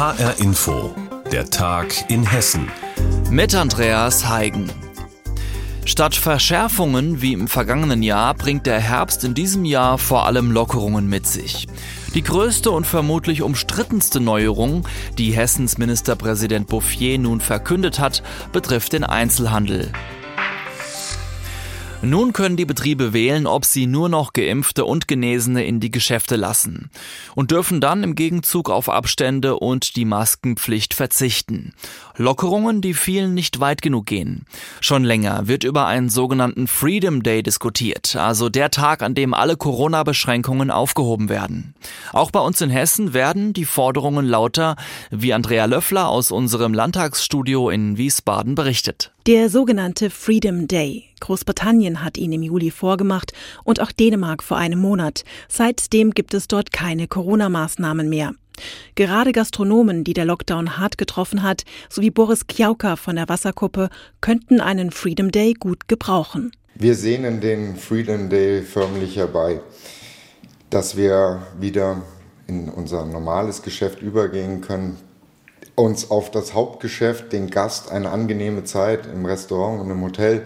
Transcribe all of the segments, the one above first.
HR Info, der Tag in Hessen. Mit Andreas Heigen. Statt Verschärfungen wie im vergangenen Jahr bringt der Herbst in diesem Jahr vor allem Lockerungen mit sich. Die größte und vermutlich umstrittenste Neuerung, die Hessens Ministerpräsident Bouffier nun verkündet hat, betrifft den Einzelhandel. Nun können die Betriebe wählen, ob sie nur noch Geimpfte und Genesene in die Geschäfte lassen und dürfen dann im Gegenzug auf Abstände und die Maskenpflicht verzichten. Lockerungen, die vielen nicht weit genug gehen. Schon länger wird über einen sogenannten Freedom Day diskutiert, also der Tag, an dem alle Corona-Beschränkungen aufgehoben werden. Auch bei uns in Hessen werden die Forderungen lauter, wie Andrea Löffler aus unserem Landtagsstudio in Wiesbaden berichtet. Der sogenannte Freedom Day. Großbritannien hat ihn im Juli vorgemacht und auch Dänemark vor einem Monat. Seitdem gibt es dort keine Corona-Maßnahmen mehr. Gerade Gastronomen, die der Lockdown hart getroffen hat, sowie Boris Kjauka von der Wasserkuppe, könnten einen Freedom Day gut gebrauchen. Wir sehnen den Freedom Day förmlich herbei, dass wir wieder in unser normales Geschäft übergehen können, uns auf das Hauptgeschäft, den Gast, eine angenehme Zeit im Restaurant und im Hotel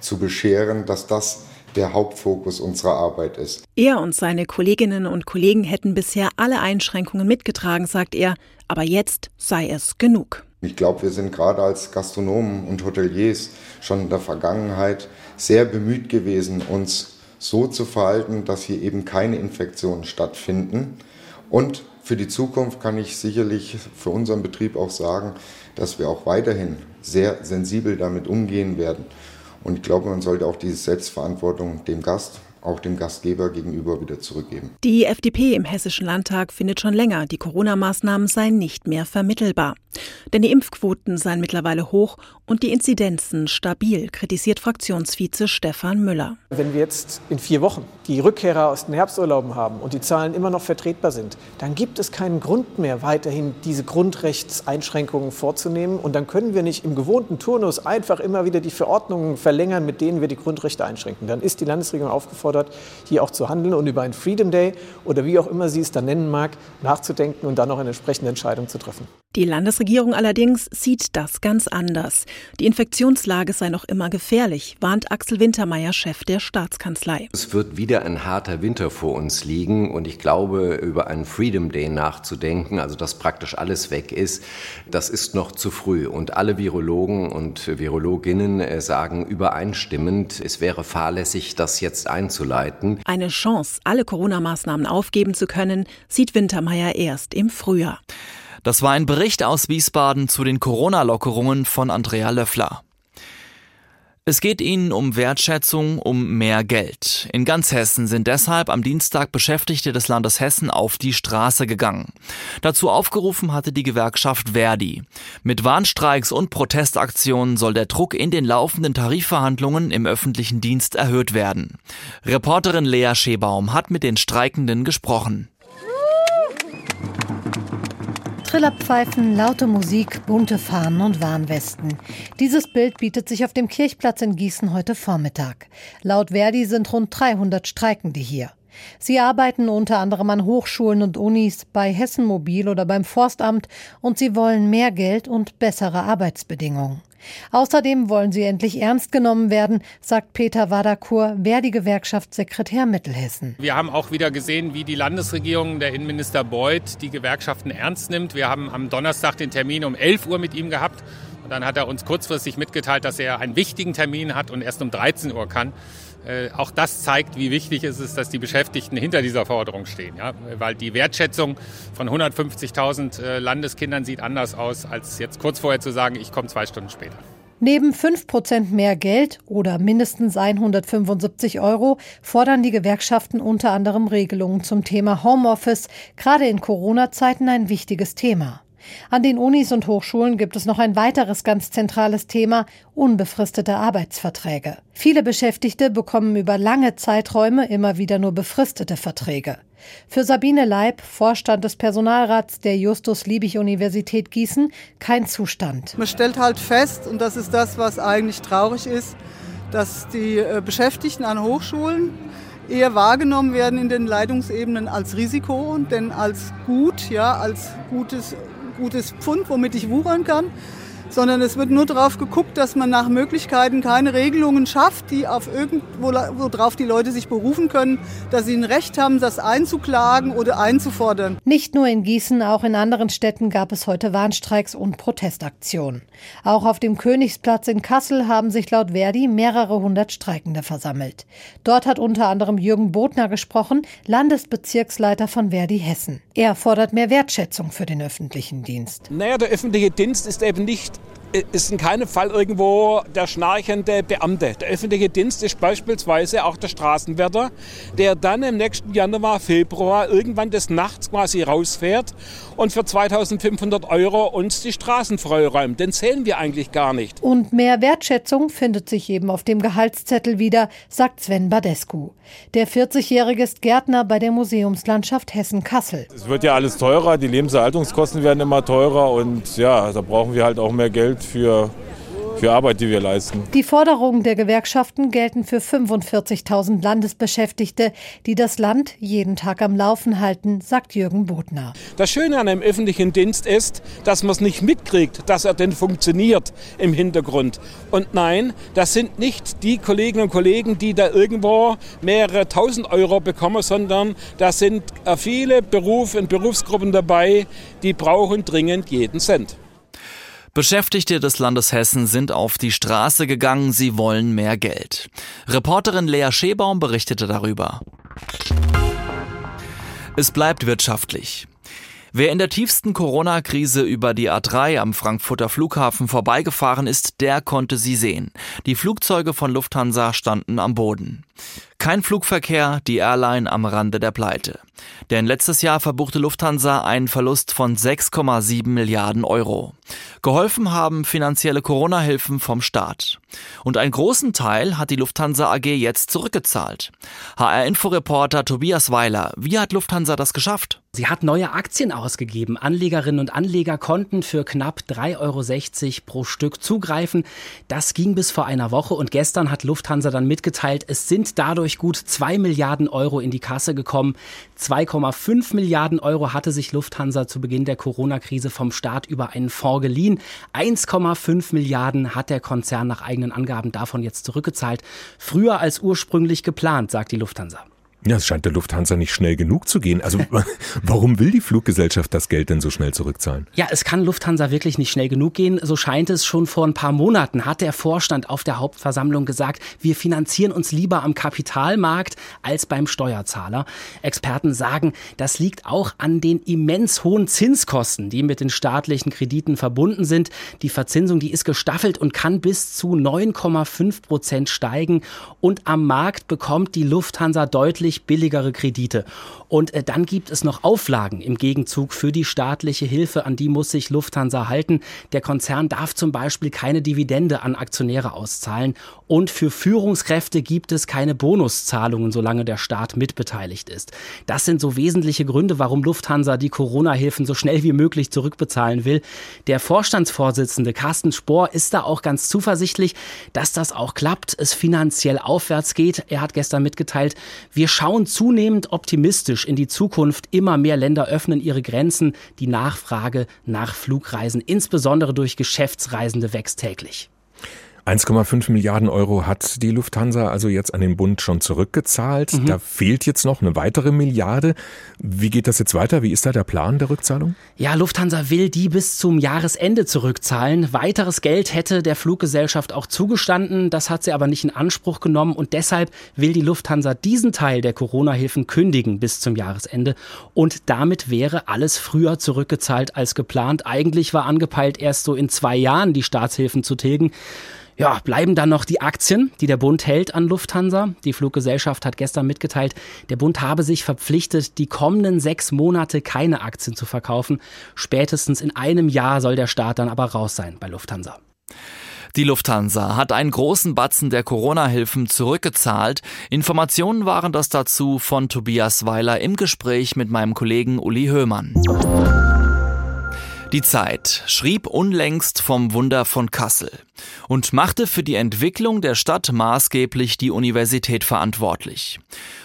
zu bescheren, dass das der Hauptfokus unserer Arbeit ist. Er und seine Kolleginnen und Kollegen hätten bisher alle Einschränkungen mitgetragen, sagt er, aber jetzt sei es genug. Ich glaube, wir sind gerade als Gastronomen und Hoteliers schon in der Vergangenheit sehr bemüht gewesen, uns so zu verhalten, dass hier eben keine Infektionen stattfinden. Und für die Zukunft kann ich sicherlich für unseren Betrieb auch sagen, dass wir auch weiterhin sehr sensibel damit umgehen werden. Und ich glaube, man sollte auch diese Selbstverantwortung dem Gast auch dem Gastgeber gegenüber wieder zurückgeben. Die FDP im Hessischen Landtag findet schon länger, die Corona-Maßnahmen seien nicht mehr vermittelbar. Denn die Impfquoten seien mittlerweile hoch und die Inzidenzen stabil, kritisiert Fraktionsvize Stefan Müller. Wenn wir jetzt in vier Wochen die Rückkehrer aus den Herbsturlauben haben und die Zahlen immer noch vertretbar sind, dann gibt es keinen Grund mehr, weiterhin diese Grundrechtseinschränkungen vorzunehmen. Und dann können wir nicht im gewohnten Turnus einfach immer wieder die Verordnungen verlängern, mit denen wir die Grundrechte einschränken. Dann ist die Landesregierung aufgefordert, aufgefordert, hier auch zu handeln und über einen Freedom Day oder wie auch immer sie es dann nennen mag, nachzudenken und dann noch eine entsprechende Entscheidung zu treffen. Die Landesregierung allerdings sieht das ganz anders. Die Infektionslage sei noch immer gefährlich, warnt Axel Wintermeyer, Chef der Staatskanzlei. Es wird wieder ein harter Winter vor uns liegen und ich glaube, über einen Freedom Day nachzudenken, also dass praktisch alles weg ist, das ist noch zu früh. Und alle Virologen und Virologinnen äh, sagen übereinstimmend, es wäre fahrlässig, das jetzt einzuleiten. Eine Chance, alle Corona-Maßnahmen aufgeben zu können, sieht Wintermeyer erst im Frühjahr. Das war ein Bericht aus Wiesbaden zu den Corona-Lockerungen von Andrea Löffler. Es geht ihnen um Wertschätzung, um mehr Geld. In ganz Hessen sind deshalb am Dienstag Beschäftigte des Landes Hessen auf die Straße gegangen. Dazu aufgerufen hatte die Gewerkschaft Verdi. Mit Warnstreiks und Protestaktionen soll der Druck in den laufenden Tarifverhandlungen im öffentlichen Dienst erhöht werden. Reporterin Lea Schebaum hat mit den Streikenden gesprochen. Trillerpfeifen, laute Musik, bunte Fahnen und Warnwesten. Dieses Bild bietet sich auf dem Kirchplatz in Gießen heute Vormittag. Laut Verdi sind rund 300 Streikende hier. Sie arbeiten unter anderem an Hochschulen und Unis, bei Hessen Mobil oder beim Forstamt und sie wollen mehr Geld und bessere Arbeitsbedingungen. Außerdem wollen sie endlich ernst genommen werden, sagt Peter Wadakur, Verdi-Gewerkschaftssekretär Mittelhessen. Wir haben auch wieder gesehen, wie die Landesregierung, der Innenminister Beuth, die Gewerkschaften ernst nimmt. Wir haben am Donnerstag den Termin um 11 Uhr mit ihm gehabt. Und dann hat er uns kurzfristig mitgeteilt, dass er einen wichtigen Termin hat und erst um 13 Uhr kann. Äh, auch das zeigt, wie wichtig es ist, dass die Beschäftigten hinter dieser Forderung stehen. Ja? Weil die Wertschätzung von 150.000 äh, Landeskindern sieht anders aus, als jetzt kurz vorher zu sagen, ich komme zwei Stunden später. Neben 5% mehr Geld oder mindestens 175 Euro fordern die Gewerkschaften unter anderem Regelungen zum Thema Homeoffice, gerade in Corona-Zeiten ein wichtiges Thema. An den Unis und Hochschulen gibt es noch ein weiteres ganz zentrales Thema, unbefristete Arbeitsverträge. Viele Beschäftigte bekommen über lange Zeiträume immer wieder nur befristete Verträge. Für Sabine Leib, Vorstand des Personalrats der Justus-Liebig-Universität Gießen, kein Zustand. Man stellt halt fest, und das ist das, was eigentlich traurig ist, dass die äh, Beschäftigten an Hochschulen eher wahrgenommen werden in den Leitungsebenen als Risiko, denn als gut, ja, als gutes, gutes Pfund, womit ich wuchern kann sondern es wird nur darauf geguckt, dass man nach Möglichkeiten keine Regelungen schafft, die auf irgendwo, worauf die Leute sich berufen können, dass sie ein Recht haben, das einzuklagen oder einzufordern. Nicht nur in Gießen, auch in anderen Städten gab es heute Warnstreiks und Protestaktionen. Auch auf dem Königsplatz in Kassel haben sich laut Verdi mehrere hundert Streikende versammelt. Dort hat unter anderem Jürgen Bodner gesprochen, Landesbezirksleiter von Verdi Hessen. Er fordert mehr Wertschätzung für den öffentlichen Dienst. Naja, der öffentliche Dienst ist eben nicht ist in keinem Fall irgendwo der schnarchende Beamte. Der öffentliche Dienst ist beispielsweise auch der Straßenwärter, der dann im nächsten Januar, Februar irgendwann des Nachts quasi rausfährt und für 2500 Euro uns die Straßen freiräumt. Den sehen wir eigentlich gar nicht. Und mehr Wertschätzung findet sich eben auf dem Gehaltszettel wieder, sagt Sven Badescu. Der 40-Jährige ist Gärtner bei der Museumslandschaft Hessen-Kassel. Es wird ja alles teurer, die Lebenserhaltungskosten werden immer teurer und ja, da brauchen wir halt auch mehr Geld für für Arbeit, die wir leisten. Die Forderungen der Gewerkschaften gelten für 45.000 Landesbeschäftigte, die das Land jeden Tag am Laufen halten, sagt Jürgen Bodner. Das Schöne an einem öffentlichen Dienst ist, dass man es nicht mitkriegt, dass er denn funktioniert im Hintergrund. Und nein, das sind nicht die Kolleginnen und Kollegen, die da irgendwo mehrere tausend Euro bekommen, sondern da sind äh, viele Berufe und Berufsgruppen dabei, die brauchen dringend jeden Cent. Beschäftigte des Landes Hessen sind auf die Straße gegangen, sie wollen mehr Geld. Reporterin Lea Schebaum berichtete darüber. Es bleibt wirtschaftlich. Wer in der tiefsten Corona-Krise über die A3 am Frankfurter Flughafen vorbeigefahren ist, der konnte sie sehen. Die Flugzeuge von Lufthansa standen am Boden. Kein Flugverkehr, die Airline am Rande der Pleite. Denn letztes Jahr verbuchte Lufthansa einen Verlust von 6,7 Milliarden Euro. Geholfen haben finanzielle Corona-Hilfen vom Staat. Und einen großen Teil hat die Lufthansa AG jetzt zurückgezahlt. HR-Inforeporter Tobias Weiler, wie hat Lufthansa das geschafft? Sie hat neue Aktien ausgegeben. Anlegerinnen und Anleger konnten für knapp 3,60 Euro pro Stück zugreifen. Das ging bis vor einer Woche und gestern hat Lufthansa dann mitgeteilt, es sind dadurch gut 2 Milliarden Euro in die Kasse gekommen. 2,5 Milliarden Euro hatte sich Lufthansa zu Beginn der Corona-Krise vom Staat über einen Fonds geliehen. 1,5 Milliarden hat der Konzern nach eigenen Angaben davon jetzt zurückgezahlt. Früher als ursprünglich geplant, sagt die Lufthansa. Ja, es scheint der Lufthansa nicht schnell genug zu gehen. Also warum will die Fluggesellschaft das Geld denn so schnell zurückzahlen? Ja, es kann Lufthansa wirklich nicht schnell genug gehen. So scheint es schon vor ein paar Monaten, hat der Vorstand auf der Hauptversammlung gesagt, wir finanzieren uns lieber am Kapitalmarkt als beim Steuerzahler. Experten sagen, das liegt auch an den immens hohen Zinskosten, die mit den staatlichen Krediten verbunden sind. Die Verzinsung, die ist gestaffelt und kann bis zu 9,5 Prozent steigen. Und am Markt bekommt die Lufthansa deutlich deutlich billigere Kredite. Und äh, dann gibt es noch Auflagen im Gegenzug für die staatliche Hilfe, an die muss sich Lufthansa halten. Der Konzern darf zum Beispiel keine Dividende an Aktionäre auszahlen. Und für Führungskräfte gibt es keine Bonuszahlungen, solange der Staat mitbeteiligt ist. Das sind so wesentliche Gründe, warum Lufthansa die Corona-Hilfen so schnell wie möglich zurückbezahlen will. Der Vorstandsvorsitzende Carsten Spohr ist da auch ganz zuversichtlich, dass das auch klappt, es finanziell aufwärts geht. Er hat gestern mitgeteilt, wir schauen zunehmend optimistisch in die Zukunft. Immer mehr Länder öffnen ihre Grenzen. Die Nachfrage nach Flugreisen, insbesondere durch Geschäftsreisende, wächst täglich. 1,5 Milliarden Euro hat die Lufthansa also jetzt an den Bund schon zurückgezahlt. Mhm. Da fehlt jetzt noch eine weitere Milliarde. Wie geht das jetzt weiter? Wie ist da der Plan der Rückzahlung? Ja, Lufthansa will die bis zum Jahresende zurückzahlen. Weiteres Geld hätte der Fluggesellschaft auch zugestanden. Das hat sie aber nicht in Anspruch genommen und deshalb will die Lufthansa diesen Teil der Corona-Hilfen kündigen bis zum Jahresende. Und damit wäre alles früher zurückgezahlt als geplant. Eigentlich war angepeilt, erst so in zwei Jahren die Staatshilfen zu tilgen. Ja, bleiben dann noch die Aktien, die der Bund hält an Lufthansa. Die Fluggesellschaft hat gestern mitgeteilt, der Bund habe sich verpflichtet, die kommenden sechs Monate keine Aktien zu verkaufen. Spätestens in einem Jahr soll der Staat dann aber raus sein bei Lufthansa. Die Lufthansa hat einen großen Batzen der Corona-Hilfen zurückgezahlt. Informationen waren das dazu von Tobias Weiler im Gespräch mit meinem Kollegen Uli Höhmann. Die Zeit schrieb unlängst vom Wunder von Kassel und machte für die Entwicklung der Stadt maßgeblich die Universität verantwortlich.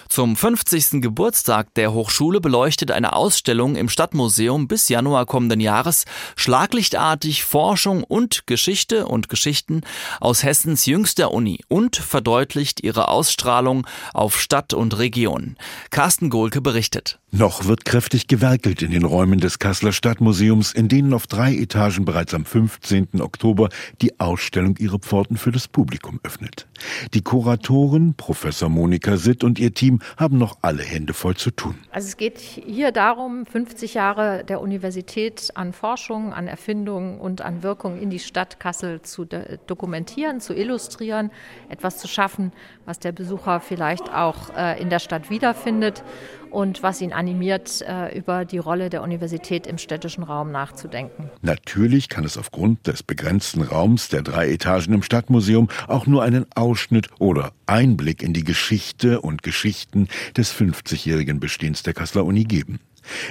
Zum 50. Geburtstag der Hochschule beleuchtet eine Ausstellung im Stadtmuseum bis Januar kommenden Jahres schlaglichtartig Forschung und Geschichte und Geschichten aus Hessens jüngster Uni und verdeutlicht ihre Ausstrahlung auf Stadt und Region. Carsten Gohlke berichtet. Noch wird kräftig gewerkelt in den Räumen des Kasseler Stadtmuseums, in denen auf drei Etagen bereits am 15. Oktober die Ausstellung ihre Pforten für das Publikum öffnet. Die Kuratoren, Professor Monika Sitt und ihr Team haben noch alle Hände voll zu tun. Also es geht hier darum, 50 Jahre der Universität an Forschung, an Erfindung und an Wirkung in die Stadt Kassel zu dokumentieren, zu illustrieren, etwas zu schaffen, was der Besucher vielleicht auch äh, in der Stadt wiederfindet und was ihn animiert, äh, über die Rolle der Universität im städtischen Raum nachzudenken. Natürlich kann es aufgrund des begrenzten Raums der drei Etagen im Stadtmuseum auch nur einen Ausschnitt oder Einblick in die Geschichte und Geschichten des 50-jährigen Bestehens der Kasseler Uni geben.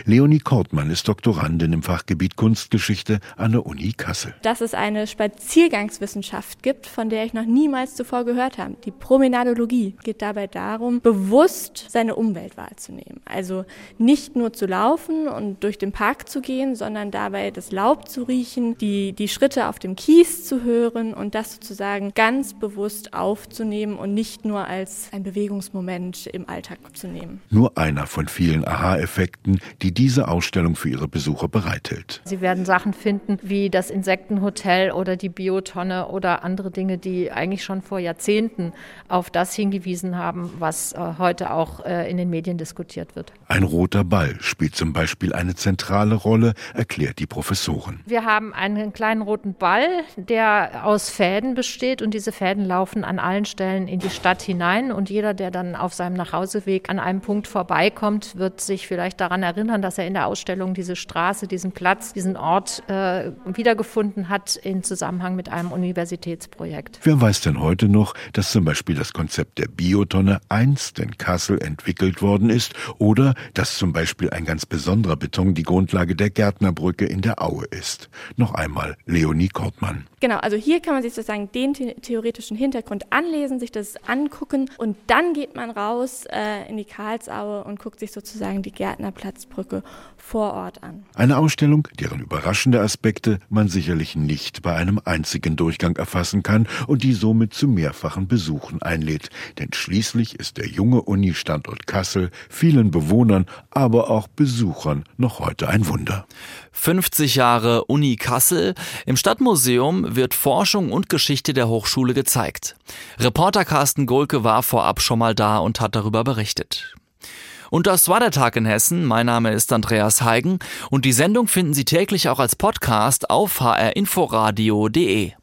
Leonie Kortmann ist Doktorandin im Fachgebiet Kunstgeschichte an der Uni Kassel. Dass es eine Spaziergangswissenschaft gibt, von der ich noch niemals zuvor gehört habe. Die Promenadologie geht dabei darum, bewusst seine Umwelt wahrzunehmen. Also nicht nur zu laufen und durch den Park zu gehen, sondern dabei das Laub zu riechen, die, die Schritte auf dem Kies zu hören und das sozusagen ganz bewusst aufzunehmen und nicht nur als ein Bewegungsmoment im Alltag zu nehmen. Nur einer von vielen Aha-Effekten, die diese Ausstellung für ihre Besucher bereithält. Sie werden Sachen finden wie das Insektenhotel oder die Biotonne oder andere Dinge, die eigentlich schon vor Jahrzehnten auf das hingewiesen haben, was äh, heute auch äh, in den Medien diskutiert wird. Ein roter Ball spielt zum Beispiel eine zentrale Rolle, erklärt die Professorin. Wir haben einen kleinen roten Ball, der aus Fäden besteht und diese Fäden laufen an allen Stellen in die Stadt hinein und jeder, der dann auf seinem Nachhauseweg an einem Punkt vorbeikommt, wird sich vielleicht daran erinnern, dass er in der Ausstellung diese Straße, diesen Platz, diesen Ort äh, wiedergefunden hat in Zusammenhang mit einem Universitätsprojekt. Wer weiß denn heute noch, dass zum Beispiel das Konzept der Biotonne einst in Kassel entwickelt worden ist oder dass zum Beispiel ein ganz besonderer Beton die Grundlage der Gärtnerbrücke in der Aue ist? Noch einmal Leonie Kortmann. Genau, also hier kann man sich sozusagen den the theoretischen Hintergrund anlesen, sich das angucken und dann geht man raus äh, in die Karlsaue und guckt sich sozusagen die Gärtnerplatzbrücke vor Ort an. Eine Ausstellung, deren überraschende Aspekte man sicherlich nicht bei einem einzigen Durchgang erfassen kann und die somit zu mehrfachen Besuchen einlädt. Denn schließlich ist der junge Uni-Standort Kassel vielen Bewohnern, aber auch Besuchern noch heute ein Wunder. 50 Jahre Uni Kassel. Im Stadtmuseum wird Forschung und Geschichte der Hochschule gezeigt. Reporter Carsten Golke war vorab schon mal da und hat darüber berichtet. Und das war der Tag in Hessen. Mein Name ist Andreas Heigen und die Sendung finden Sie täglich auch als Podcast auf hrinforadio.de.